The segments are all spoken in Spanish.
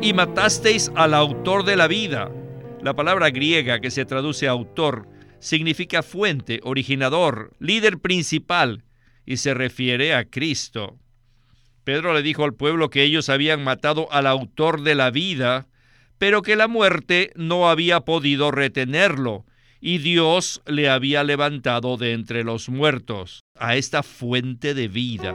y matasteis al autor de la vida. La palabra griega que se traduce autor significa fuente, originador, líder principal y se refiere a Cristo. Pedro le dijo al pueblo que ellos habían matado al autor de la vida, pero que la muerte no había podido retenerlo y Dios le había levantado de entre los muertos a esta fuente de vida.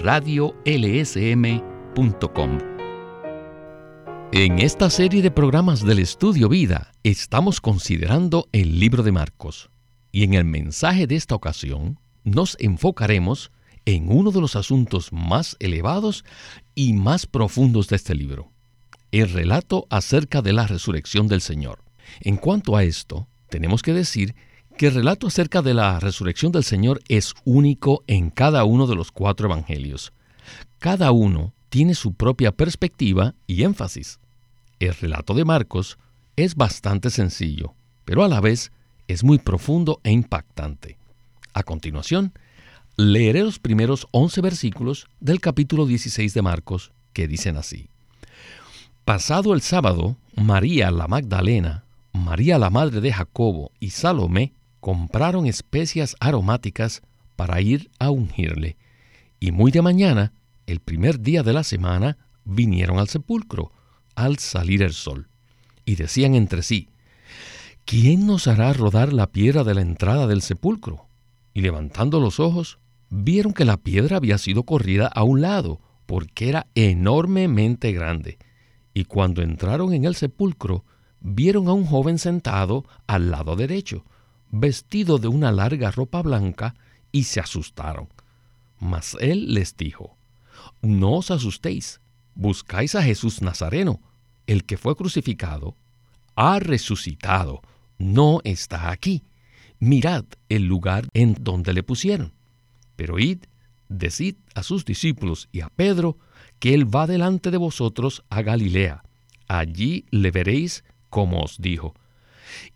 radiolsm.com En esta serie de programas del Estudio Vida estamos considerando el libro de Marcos y en el mensaje de esta ocasión nos enfocaremos en uno de los asuntos más elevados y más profundos de este libro, el relato acerca de la resurrección del Señor. En cuanto a esto, tenemos que decir que el relato acerca de la resurrección del Señor es único en cada uno de los cuatro evangelios. Cada uno tiene su propia perspectiva y énfasis. El relato de Marcos es bastante sencillo, pero a la vez es muy profundo e impactante. A continuación, leeré los primeros 11 versículos del capítulo 16 de Marcos, que dicen así. Pasado el sábado, María la Magdalena, María la madre de Jacobo y Salomé compraron especias aromáticas para ir a ungirle, y muy de mañana, el primer día de la semana, vinieron al sepulcro, al salir el sol, y decían entre sí, ¿quién nos hará rodar la piedra de la entrada del sepulcro? Y levantando los ojos, vieron que la piedra había sido corrida a un lado, porque era enormemente grande. Y cuando entraron en el sepulcro, vieron a un joven sentado al lado derecho, vestido de una larga ropa blanca, y se asustaron. Mas él les dijo, No os asustéis, buscáis a Jesús Nazareno, el que fue crucificado, ha resucitado, no está aquí. Mirad el lugar en donde le pusieron pero id, decid a sus discípulos y a Pedro que él va delante de vosotros a Galilea. Allí le veréis como os dijo.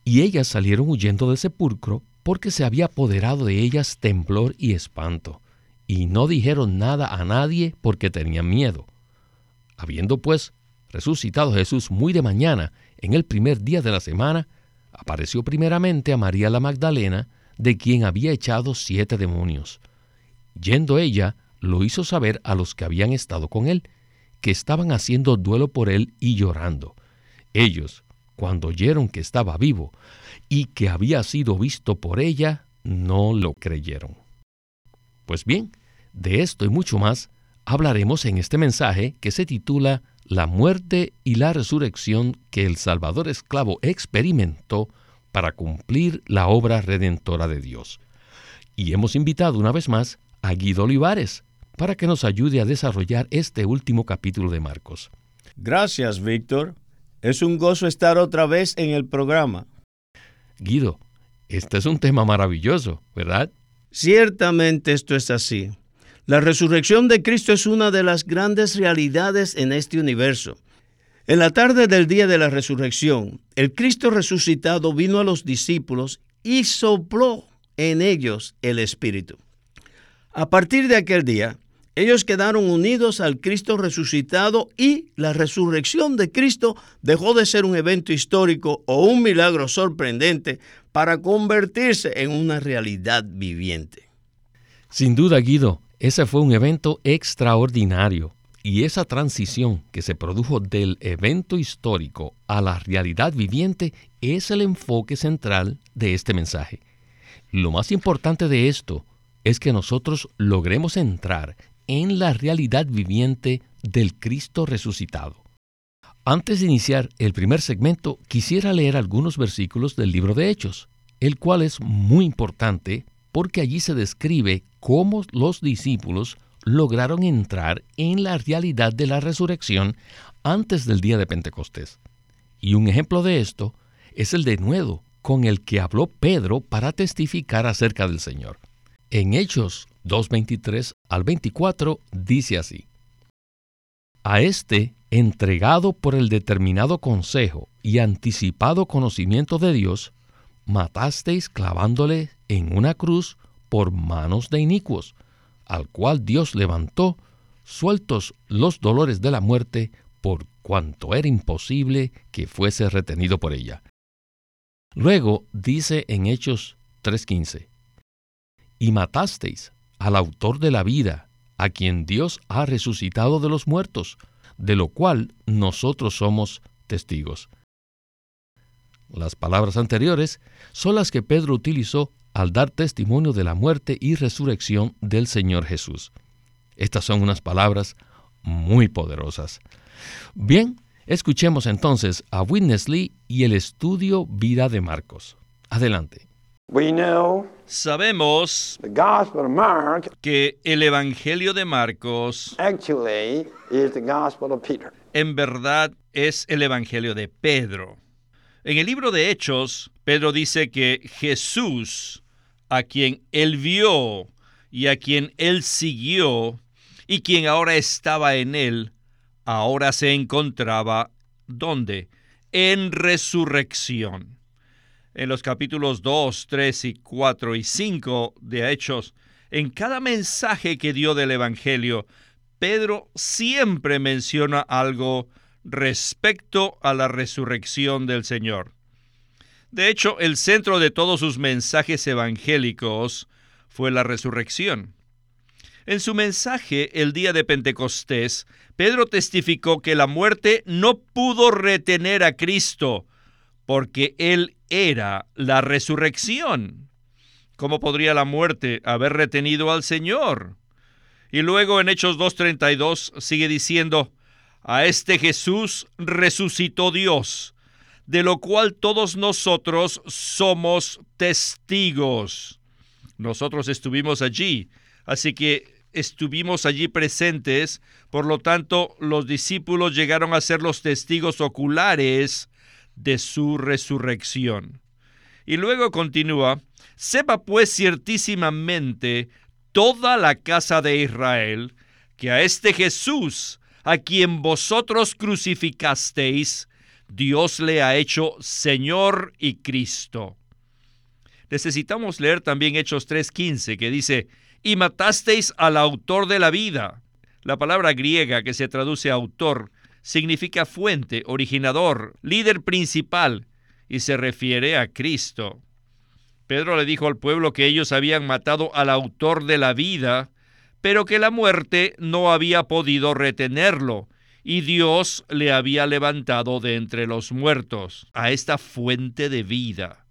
Y ellas salieron huyendo del sepulcro porque se había apoderado de ellas temblor y espanto, y no dijeron nada a nadie porque tenían miedo. Habiendo pues resucitado Jesús muy de mañana, en el primer día de la semana, apareció primeramente a María la Magdalena, de quien había echado siete demonios. Yendo ella, lo hizo saber a los que habían estado con él, que estaban haciendo duelo por él y llorando. Ellos, cuando oyeron que estaba vivo y que había sido visto por ella, no lo creyeron. Pues bien, de esto y mucho más hablaremos en este mensaje que se titula La muerte y la resurrección que el Salvador esclavo experimentó para cumplir la obra redentora de Dios. Y hemos invitado una vez más a Guido Olivares para que nos ayude a desarrollar este último capítulo de Marcos. Gracias, Víctor. Es un gozo estar otra vez en el programa. Guido, este es un tema maravilloso, ¿verdad? Ciertamente esto es así. La resurrección de Cristo es una de las grandes realidades en este universo. En la tarde del día de la resurrección, el Cristo resucitado vino a los discípulos y sopló en ellos el Espíritu. A partir de aquel día, ellos quedaron unidos al Cristo resucitado y la resurrección de Cristo dejó de ser un evento histórico o un milagro sorprendente para convertirse en una realidad viviente. Sin duda, Guido, ese fue un evento extraordinario y esa transición que se produjo del evento histórico a la realidad viviente es el enfoque central de este mensaje. Lo más importante de esto es que nosotros logremos entrar en la realidad viviente del Cristo resucitado. Antes de iniciar el primer segmento, quisiera leer algunos versículos del libro de Hechos, el cual es muy importante porque allí se describe cómo los discípulos lograron entrar en la realidad de la resurrección antes del día de Pentecostés. Y un ejemplo de esto es el denuedo con el que habló Pedro para testificar acerca del Señor. En Hechos 2.23 al 24 dice así. A este, entregado por el determinado consejo y anticipado conocimiento de Dios, matasteis clavándole en una cruz por manos de inicuos, al cual Dios levantó, sueltos los dolores de la muerte, por cuanto era imposible que fuese retenido por ella. Luego dice en Hechos 3:15, y matasteis al autor de la vida, a quien Dios ha resucitado de los muertos, de lo cual nosotros somos testigos. Las palabras anteriores son las que Pedro utilizó al dar testimonio de la muerte y resurrección del Señor Jesús. Estas son unas palabras muy poderosas. Bien, escuchemos entonces a Witness Lee y el estudio Vida de Marcos. Adelante. Sabemos que el Evangelio de Marcos en verdad es el Evangelio de Pedro. En el libro de Hechos, Pedro dice que Jesús a quien él vio y a quien él siguió y quien ahora estaba en él, ahora se encontraba ¿dónde? En resurrección. En los capítulos 2, 3 y 4 y 5 de Hechos, en cada mensaje que dio del Evangelio, Pedro siempre menciona algo respecto a la resurrección del Señor. De hecho, el centro de todos sus mensajes evangélicos fue la resurrección. En su mensaje el día de Pentecostés, Pedro testificó que la muerte no pudo retener a Cristo, porque Él era la resurrección. ¿Cómo podría la muerte haber retenido al Señor? Y luego en Hechos 2.32 sigue diciendo, a este Jesús resucitó Dios de lo cual todos nosotros somos testigos. Nosotros estuvimos allí, así que estuvimos allí presentes, por lo tanto los discípulos llegaron a ser los testigos oculares de su resurrección. Y luego continúa, sepa pues ciertísimamente toda la casa de Israel que a este Jesús, a quien vosotros crucificasteis, Dios le ha hecho Señor y Cristo. Necesitamos leer también Hechos 3:15 que dice, y matasteis al autor de la vida. La palabra griega que se traduce autor significa fuente, originador, líder principal y se refiere a Cristo. Pedro le dijo al pueblo que ellos habían matado al autor de la vida, pero que la muerte no había podido retenerlo y Dios le había levantado de entre los muertos a esta fuente de vida.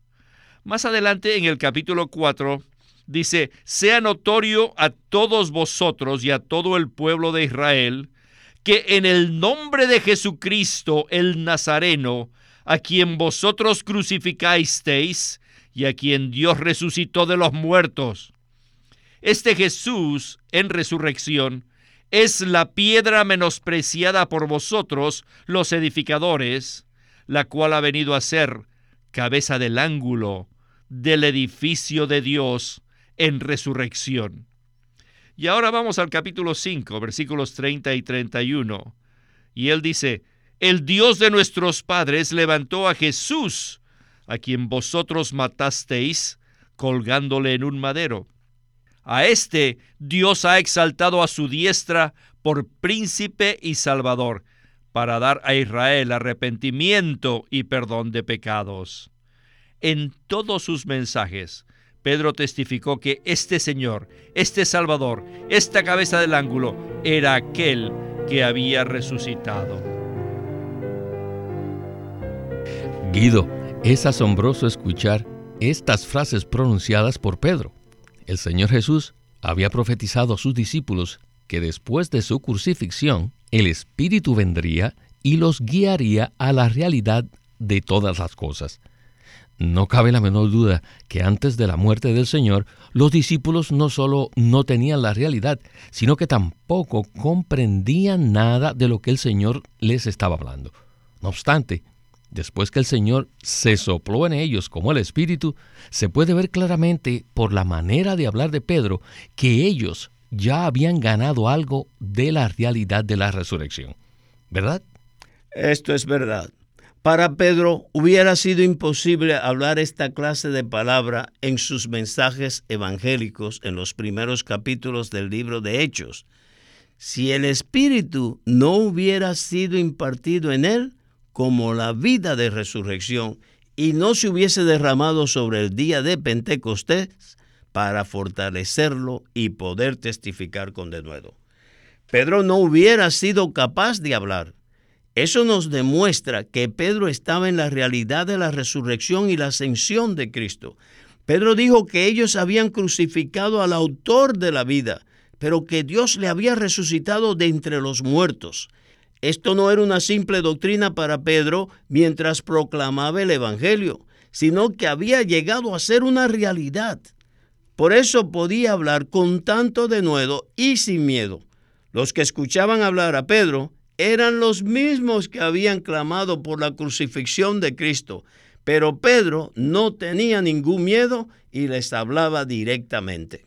Más adelante en el capítulo 4 dice, sea notorio a todos vosotros y a todo el pueblo de Israel, que en el nombre de Jesucristo el Nazareno, a quien vosotros crucificasteis y a quien Dios resucitó de los muertos, este Jesús en resurrección es la piedra menospreciada por vosotros, los edificadores, la cual ha venido a ser cabeza del ángulo del edificio de Dios en resurrección. Y ahora vamos al capítulo 5, versículos 30 y 31. Y él dice, el Dios de nuestros padres levantó a Jesús, a quien vosotros matasteis, colgándole en un madero. A este Dios ha exaltado a su diestra por príncipe y salvador, para dar a Israel arrepentimiento y perdón de pecados. En todos sus mensajes, Pedro testificó que este Señor, este Salvador, esta cabeza del ángulo, era aquel que había resucitado. Guido, es asombroso escuchar estas frases pronunciadas por Pedro. El Señor Jesús había profetizado a sus discípulos que después de su crucifixión, el Espíritu vendría y los guiaría a la realidad de todas las cosas. No cabe la menor duda que antes de la muerte del Señor, los discípulos no solo no tenían la realidad, sino que tampoco comprendían nada de lo que el Señor les estaba hablando. No obstante, después que el Señor se sopló en ellos como el Espíritu, se puede ver claramente por la manera de hablar de Pedro que ellos ya habían ganado algo de la realidad de la resurrección. ¿Verdad? Esto es verdad. Para Pedro hubiera sido imposible hablar esta clase de palabra en sus mensajes evangélicos en los primeros capítulos del libro de Hechos. Si el Espíritu no hubiera sido impartido en él como la vida de resurrección y no se hubiese derramado sobre el día de Pentecostés para fortalecerlo y poder testificar con denuedo. Pedro no hubiera sido capaz de hablar eso nos demuestra que Pedro estaba en la realidad de la resurrección y la ascensión de Cristo. Pedro dijo que ellos habían crucificado al autor de la vida, pero que Dios le había resucitado de entre los muertos. Esto no era una simple doctrina para Pedro mientras proclamaba el Evangelio, sino que había llegado a ser una realidad. Por eso podía hablar con tanto denuedo y sin miedo. Los que escuchaban hablar a Pedro eran los mismos que habían clamado por la crucifixión de Cristo, pero Pedro no tenía ningún miedo y les hablaba directamente.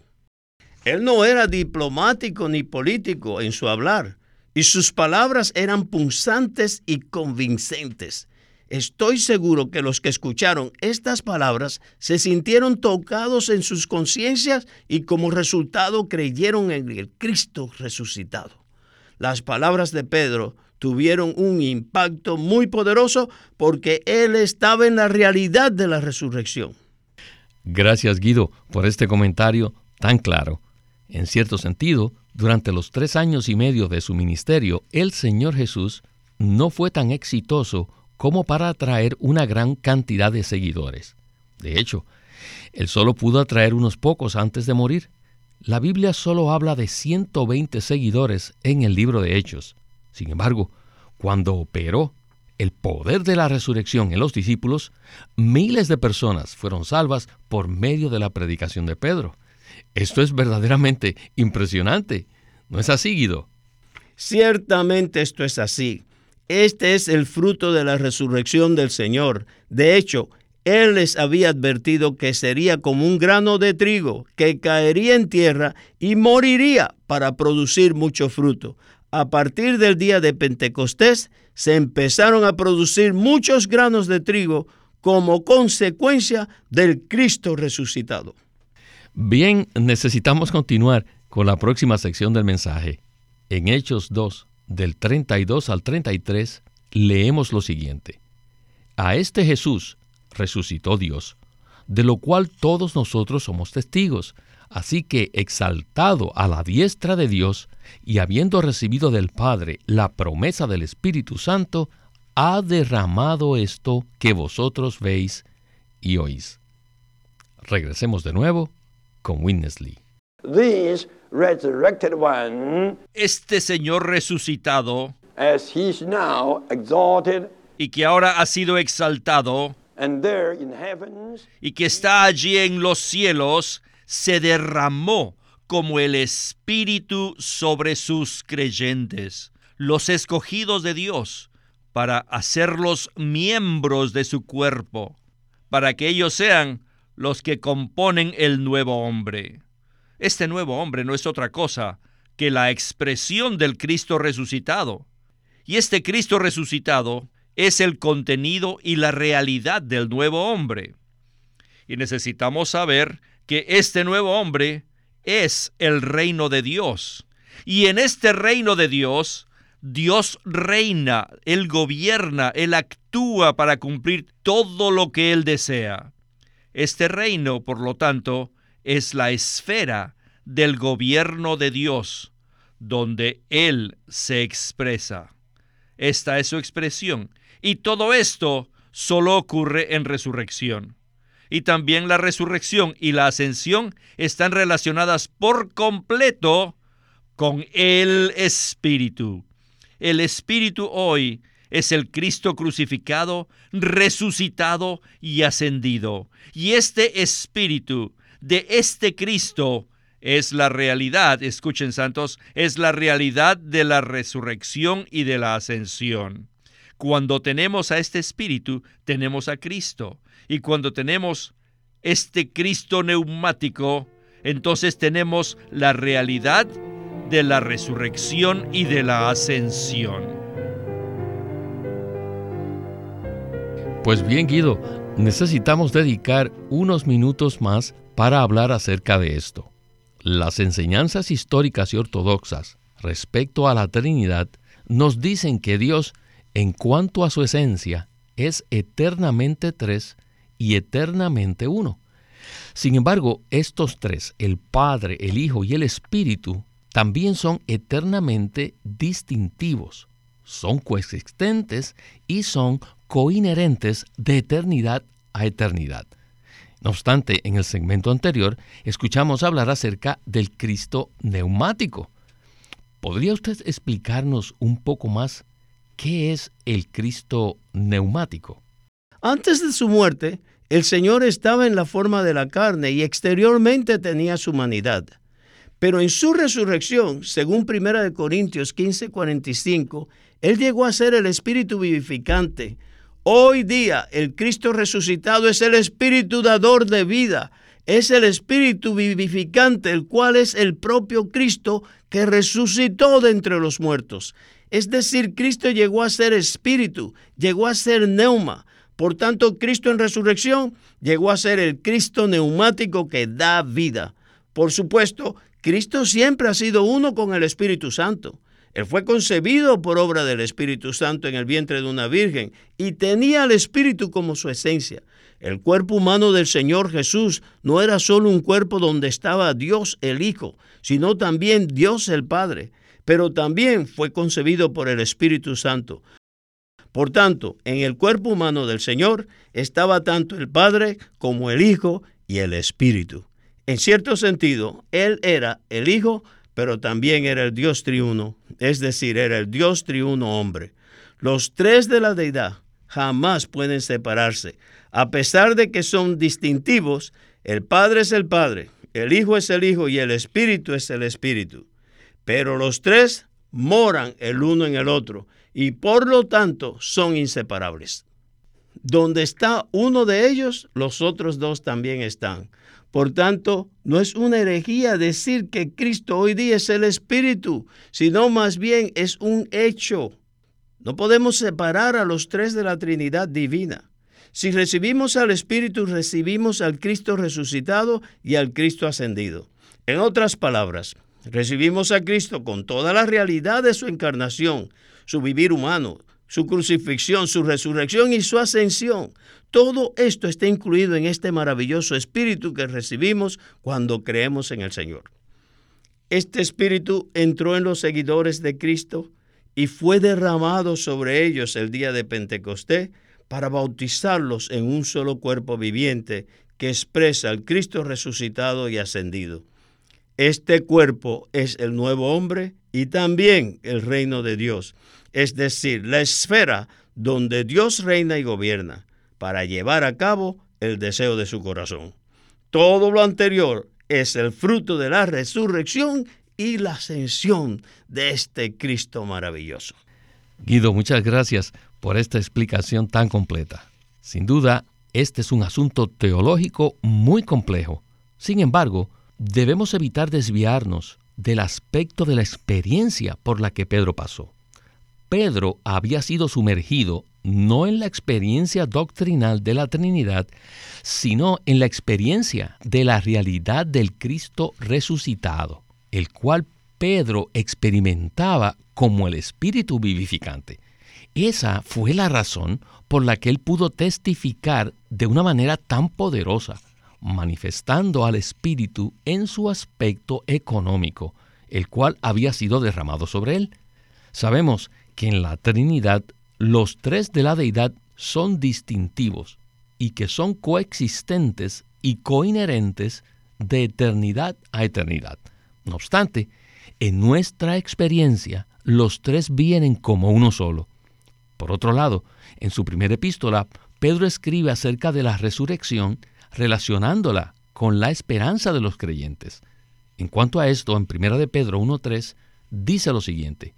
Él no era diplomático ni político en su hablar, y sus palabras eran punzantes y convincentes. Estoy seguro que los que escucharon estas palabras se sintieron tocados en sus conciencias y como resultado creyeron en el Cristo resucitado las palabras de Pedro tuvieron un impacto muy poderoso porque él estaba en la realidad de la resurrección. Gracias Guido por este comentario tan claro. En cierto sentido, durante los tres años y medio de su ministerio, el Señor Jesús no fue tan exitoso como para atraer una gran cantidad de seguidores. De hecho, él solo pudo atraer unos pocos antes de morir. La Biblia solo habla de 120 seguidores en el libro de Hechos. Sin embargo, cuando operó el poder de la resurrección en los discípulos, miles de personas fueron salvas por medio de la predicación de Pedro. Esto es verdaderamente impresionante. ¿No es así, Guido? Ciertamente esto es así. Este es el fruto de la resurrección del Señor. De hecho, él les había advertido que sería como un grano de trigo que caería en tierra y moriría para producir mucho fruto. A partir del día de Pentecostés se empezaron a producir muchos granos de trigo como consecuencia del Cristo resucitado. Bien, necesitamos continuar con la próxima sección del mensaje. En Hechos 2, del 32 al 33, leemos lo siguiente. A este Jesús, resucitó Dios, de lo cual todos nosotros somos testigos. Así que, exaltado a la diestra de Dios y habiendo recibido del Padre la promesa del Espíritu Santo, ha derramado esto que vosotros veis y oís. Regresemos de nuevo con Winnesley. Este Señor resucitado, y que ahora ha sido exaltado, y que está allí en los cielos, se derramó como el Espíritu sobre sus creyentes, los escogidos de Dios, para hacerlos miembros de su cuerpo, para que ellos sean los que componen el nuevo hombre. Este nuevo hombre no es otra cosa que la expresión del Cristo resucitado. Y este Cristo resucitado es el contenido y la realidad del nuevo hombre. Y necesitamos saber que este nuevo hombre es el reino de Dios. Y en este reino de Dios, Dios reina, Él gobierna, Él actúa para cumplir todo lo que Él desea. Este reino, por lo tanto, es la esfera del gobierno de Dios, donde Él se expresa. Esta es su expresión y todo esto solo ocurre en resurrección. Y también la resurrección y la ascensión están relacionadas por completo con el Espíritu. El Espíritu hoy es el Cristo crucificado, resucitado y ascendido. Y este Espíritu de este Cristo es la realidad, escuchen santos, es la realidad de la resurrección y de la ascensión. Cuando tenemos a este Espíritu, tenemos a Cristo. Y cuando tenemos este Cristo neumático, entonces tenemos la realidad de la resurrección y de la ascensión. Pues bien, Guido, necesitamos dedicar unos minutos más para hablar acerca de esto. Las enseñanzas históricas y ortodoxas respecto a la Trinidad nos dicen que Dios, en cuanto a su esencia, es eternamente tres y eternamente uno. Sin embargo, estos tres, el Padre, el Hijo y el Espíritu, también son eternamente distintivos, son coexistentes y son coinherentes de eternidad a eternidad. No obstante, en el segmento anterior escuchamos hablar acerca del Cristo neumático. ¿Podría usted explicarnos un poco más qué es el Cristo neumático? Antes de su muerte, el Señor estaba en la forma de la carne y exteriormente tenía su humanidad. Pero en su resurrección, según 1 Corintios 15:45, Él llegó a ser el Espíritu vivificante. Hoy día el Cristo resucitado es el Espíritu dador de vida, es el Espíritu vivificante, el cual es el propio Cristo que resucitó de entre los muertos. Es decir, Cristo llegó a ser Espíritu, llegó a ser neuma. Por tanto, Cristo en resurrección llegó a ser el Cristo neumático que da vida. Por supuesto, Cristo siempre ha sido uno con el Espíritu Santo. Él fue concebido por obra del Espíritu Santo en el vientre de una virgen y tenía al Espíritu como su esencia. El cuerpo humano del Señor Jesús no era solo un cuerpo donde estaba Dios el Hijo, sino también Dios el Padre, pero también fue concebido por el Espíritu Santo. Por tanto, en el cuerpo humano del Señor estaba tanto el Padre como el Hijo y el Espíritu. En cierto sentido, Él era el Hijo, pero también era el Dios triuno, es decir, era el Dios triuno hombre. Los tres de la deidad jamás pueden separarse. A pesar de que son distintivos, el Padre es el Padre, el Hijo es el Hijo y el Espíritu es el Espíritu. Pero los tres moran el uno en el otro y por lo tanto son inseparables. Donde está uno de ellos, los otros dos también están. Por tanto, no es una herejía decir que Cristo hoy día es el Espíritu, sino más bien es un hecho. No podemos separar a los tres de la Trinidad divina. Si recibimos al Espíritu, recibimos al Cristo resucitado y al Cristo ascendido. En otras palabras, recibimos a Cristo con toda la realidad de su encarnación, su vivir humano, su crucifixión, su resurrección y su ascensión. Todo esto está incluido en este maravilloso espíritu que recibimos cuando creemos en el Señor. Este espíritu entró en los seguidores de Cristo y fue derramado sobre ellos el día de Pentecostés para bautizarlos en un solo cuerpo viviente que expresa al Cristo resucitado y ascendido. Este cuerpo es el nuevo hombre y también el reino de Dios, es decir, la esfera donde Dios reina y gobierna para llevar a cabo el deseo de su corazón. Todo lo anterior es el fruto de la resurrección y la ascensión de este Cristo maravilloso. Guido, muchas gracias por esta explicación tan completa. Sin duda, este es un asunto teológico muy complejo. Sin embargo, debemos evitar desviarnos del aspecto de la experiencia por la que Pedro pasó. Pedro había sido sumergido no en la experiencia doctrinal de la Trinidad, sino en la experiencia de la realidad del Cristo resucitado, el cual Pedro experimentaba como el Espíritu vivificante. Esa fue la razón por la que él pudo testificar de una manera tan poderosa manifestando al Espíritu en su aspecto económico, el cual había sido derramado sobre él. Sabemos que en la Trinidad los tres de la deidad son distintivos y que son coexistentes y coinherentes de eternidad a eternidad. No obstante, en nuestra experiencia, los tres vienen como uno solo. Por otro lado, en su primera epístola, Pedro escribe acerca de la resurrección relacionándola con la esperanza de los creyentes. En cuanto a esto, en 1 de Pedro 1.3, dice lo siguiente,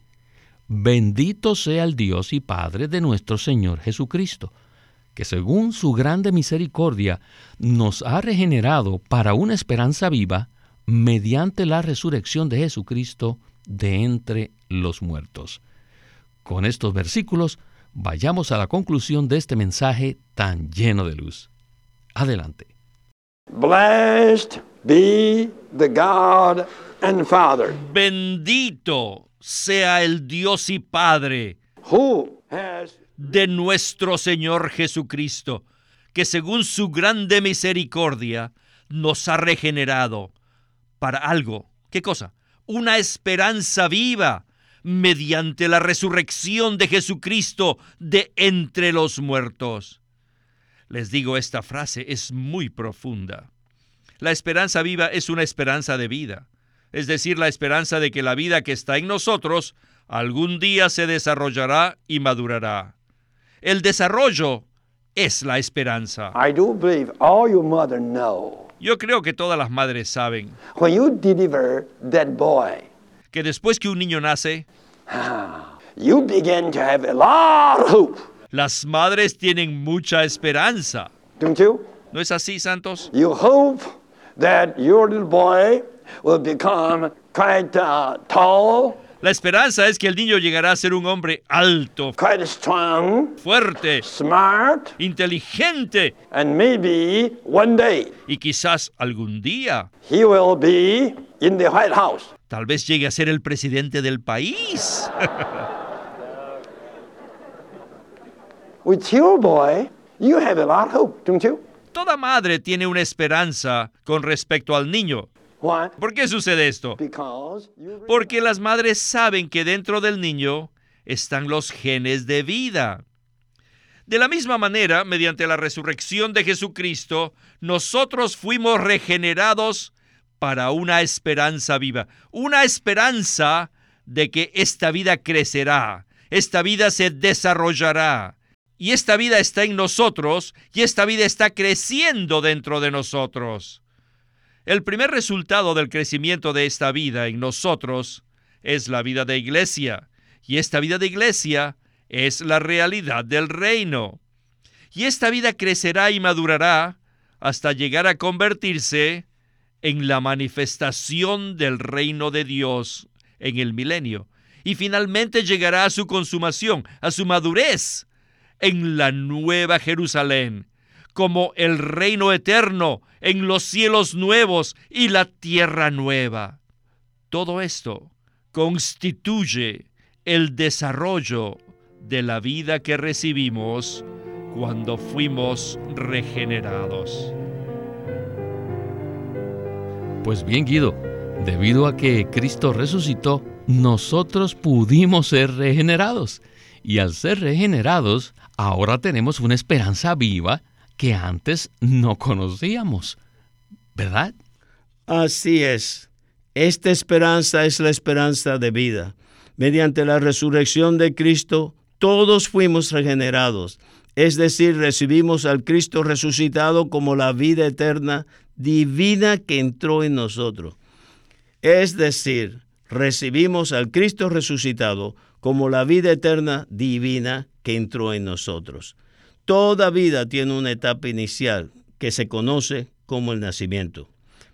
Bendito sea el Dios y Padre de nuestro Señor Jesucristo, que según su grande misericordia nos ha regenerado para una esperanza viva mediante la resurrección de Jesucristo de entre los muertos. Con estos versículos vayamos a la conclusión de este mensaje tan lleno de luz. Adelante. Blessed be the God and Father. Bendito sea el Dios y Padre Who has de nuestro Señor Jesucristo, que según su grande misericordia nos ha regenerado para algo. ¿Qué cosa? Una esperanza viva mediante la resurrección de Jesucristo de entre los muertos. Les digo, esta frase es muy profunda. La esperanza viva es una esperanza de vida, es decir, la esperanza de que la vida que está en nosotros algún día se desarrollará y madurará. El desarrollo es la esperanza. I do believe all your mother know. Yo creo que todas las madres saben When you deliver that boy, que después que un niño nace, you begin to have a lot of hope, las madres tienen mucha esperanza. don't you? ¿No es así, Santos? You hope that your little boy will become quite uh, tall, La esperanza es que el niño llegará a ser un hombre alto, quite strong, fuerte, smart, inteligente and maybe one day y quizás algún día, he will be in the White House. tal vez llegue a ser el presidente del país. With your boy, you have a lot of hope, don't you? Toda madre tiene una esperanza con respecto al niño. Why? ¿Por qué sucede esto? Porque las madres saben que dentro del niño están los genes de vida. De la misma manera, mediante la resurrección de Jesucristo, nosotros fuimos regenerados para una esperanza viva, una esperanza de que esta vida crecerá, esta vida se desarrollará, y esta vida está en nosotros, y esta vida está creciendo dentro de nosotros. El primer resultado del crecimiento de esta vida en nosotros es la vida de iglesia, y esta vida de iglesia es la realidad del reino. Y esta vida crecerá y madurará hasta llegar a convertirse en la manifestación del reino de Dios en el milenio. Y finalmente llegará a su consumación, a su madurez en la nueva Jerusalén, como el reino eterno en los cielos nuevos y la tierra nueva. Todo esto constituye el desarrollo de la vida que recibimos cuando fuimos regenerados. Pues bien, Guido, debido a que Cristo resucitó, nosotros pudimos ser regenerados. Y al ser regenerados, ahora tenemos una esperanza viva que antes no conocíamos. ¿Verdad? Así es. Esta esperanza es la esperanza de vida. Mediante la resurrección de Cristo, todos fuimos regenerados. Es decir, recibimos al Cristo resucitado como la vida eterna divina que entró en nosotros. Es decir, recibimos al Cristo resucitado como la vida eterna divina que entró en nosotros. Toda vida tiene una etapa inicial que se conoce como el nacimiento.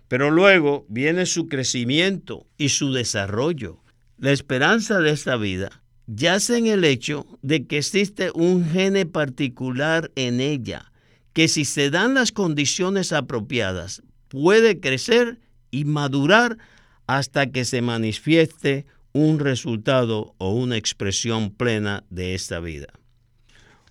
Pero luego viene su crecimiento y su desarrollo. La esperanza de esta vida yace en el hecho de que existe un gene particular en ella, que si se dan las condiciones apropiadas, puede crecer y madurar hasta que se manifieste un resultado o una expresión plena de esta vida.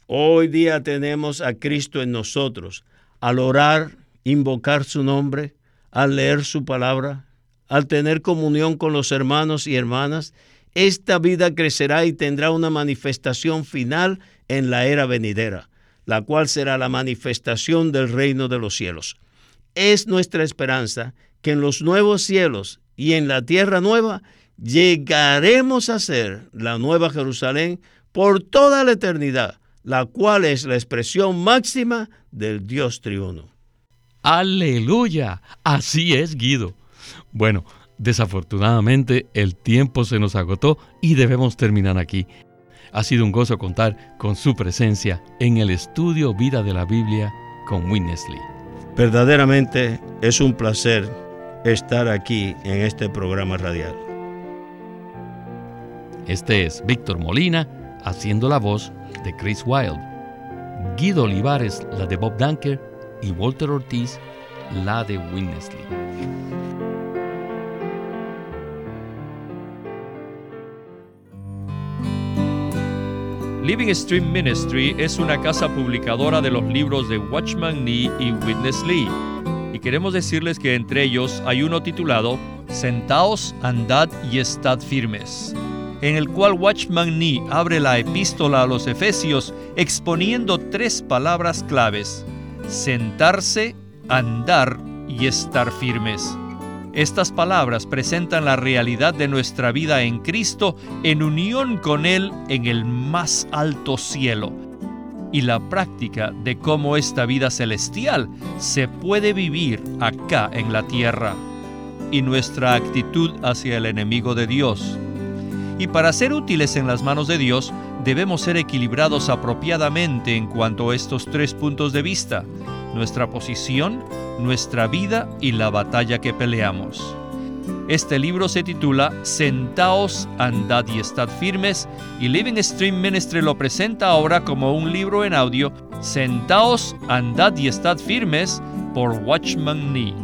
Hoy día tenemos a Cristo en nosotros. Al orar, invocar su nombre, al leer su palabra, al tener comunión con los hermanos y hermanas, esta vida crecerá y tendrá una manifestación final en la era venidera, la cual será la manifestación del reino de los cielos. Es nuestra esperanza que en los nuevos cielos y en la tierra nueva llegaremos a ser la nueva Jerusalén por toda la eternidad, la cual es la expresión máxima del Dios triuno. Aleluya, así es Guido. Bueno, desafortunadamente el tiempo se nos agotó y debemos terminar aquí. Ha sido un gozo contar con su presencia en el estudio Vida de la Biblia con Winnesley. Verdaderamente es un placer estar aquí en este programa radial. Este es Víctor Molina haciendo la voz de Chris Wilde, Guido Olivares la de Bob Dunker y Walter Ortiz la de Winnesley. Living Stream Ministry es una casa publicadora de los libros de Watchman Nee y Witness Lee. Y queremos decirles que entre ellos hay uno titulado Sentaos, andad y estad firmes, en el cual Watchman Nee abre la epístola a los Efesios exponiendo tres palabras claves, sentarse, andar y estar firmes. Estas palabras presentan la realidad de nuestra vida en Cristo en unión con Él en el más alto cielo y la práctica de cómo esta vida celestial se puede vivir acá en la tierra y nuestra actitud hacia el enemigo de Dios. Y para ser útiles en las manos de Dios, debemos ser equilibrados apropiadamente en cuanto a estos tres puntos de vista, nuestra posición, nuestra vida y la batalla que peleamos. Este libro se titula Sentaos, andad y estad firmes y Living Stream Ministry lo presenta ahora como un libro en audio Sentaos, andad y estad firmes por Watchman Nee.